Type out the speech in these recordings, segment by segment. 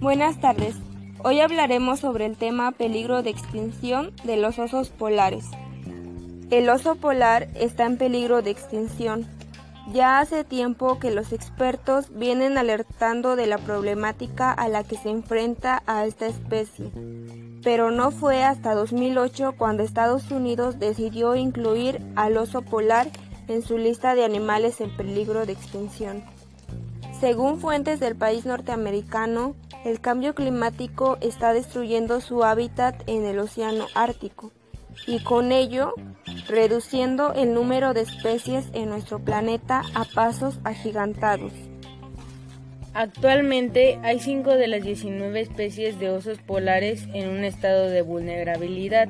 Buenas tardes. Hoy hablaremos sobre el tema peligro de extinción de los osos polares. El oso polar está en peligro de extinción. Ya hace tiempo que los expertos vienen alertando de la problemática a la que se enfrenta a esta especie, pero no fue hasta 2008 cuando Estados Unidos decidió incluir al oso polar en su lista de animales en peligro de extinción. Según fuentes del país norteamericano, el cambio climático está destruyendo su hábitat en el Océano Ártico y con ello reduciendo el número de especies en nuestro planeta a pasos agigantados. Actualmente hay 5 de las 19 especies de osos polares en un estado de vulnerabilidad.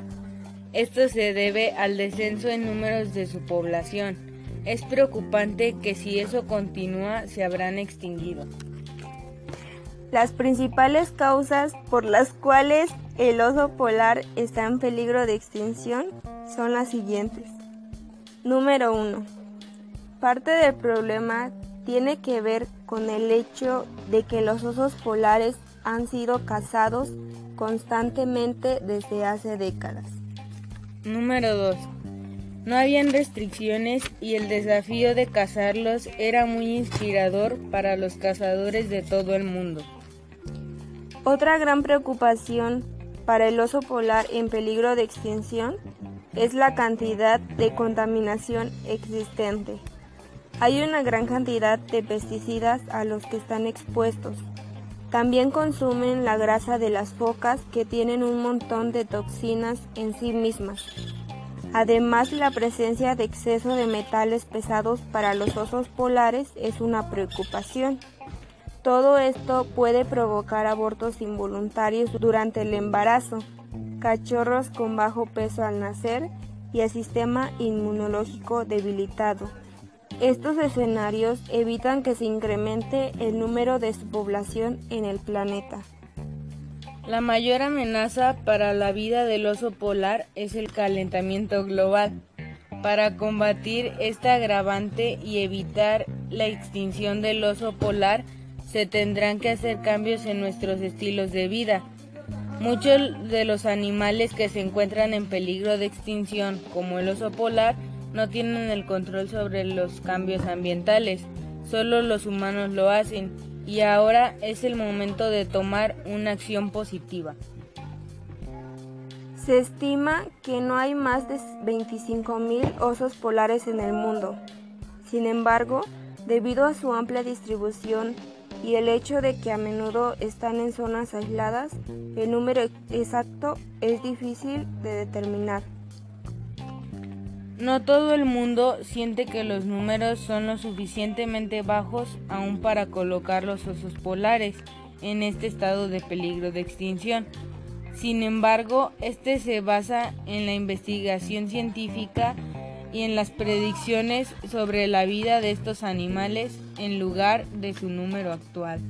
Esto se debe al descenso en números de su población. Es preocupante que si eso continúa se habrán extinguido. Las principales causas por las cuales el oso polar está en peligro de extinción son las siguientes. Número 1. Parte del problema tiene que ver con el hecho de que los osos polares han sido cazados constantemente desde hace décadas. Número 2. No habían restricciones y el desafío de cazarlos era muy inspirador para los cazadores de todo el mundo. Otra gran preocupación para el oso polar en peligro de extinción es la cantidad de contaminación existente. Hay una gran cantidad de pesticidas a los que están expuestos. También consumen la grasa de las focas que tienen un montón de toxinas en sí mismas. Además, la presencia de exceso de metales pesados para los osos polares es una preocupación. Todo esto puede provocar abortos involuntarios durante el embarazo, cachorros con bajo peso al nacer y el sistema inmunológico debilitado. Estos escenarios evitan que se incremente el número de su población en el planeta. La mayor amenaza para la vida del oso polar es el calentamiento global. Para combatir esta agravante y evitar la extinción del oso polar, se tendrán que hacer cambios en nuestros estilos de vida. Muchos de los animales que se encuentran en peligro de extinción, como el oso polar, no tienen el control sobre los cambios ambientales, solo los humanos lo hacen y ahora es el momento de tomar una acción positiva. Se estima que no hay más de 25.000 osos polares en el mundo. Sin embargo, debido a su amplia distribución y el hecho de que a menudo están en zonas aisladas, el número exacto es difícil de determinar. No todo el mundo siente que los números son lo suficientemente bajos aún para colocar los osos polares en este estado de peligro de extinción. Sin embargo, este se basa en la investigación científica y en las predicciones sobre la vida de estos animales en lugar de su número actual.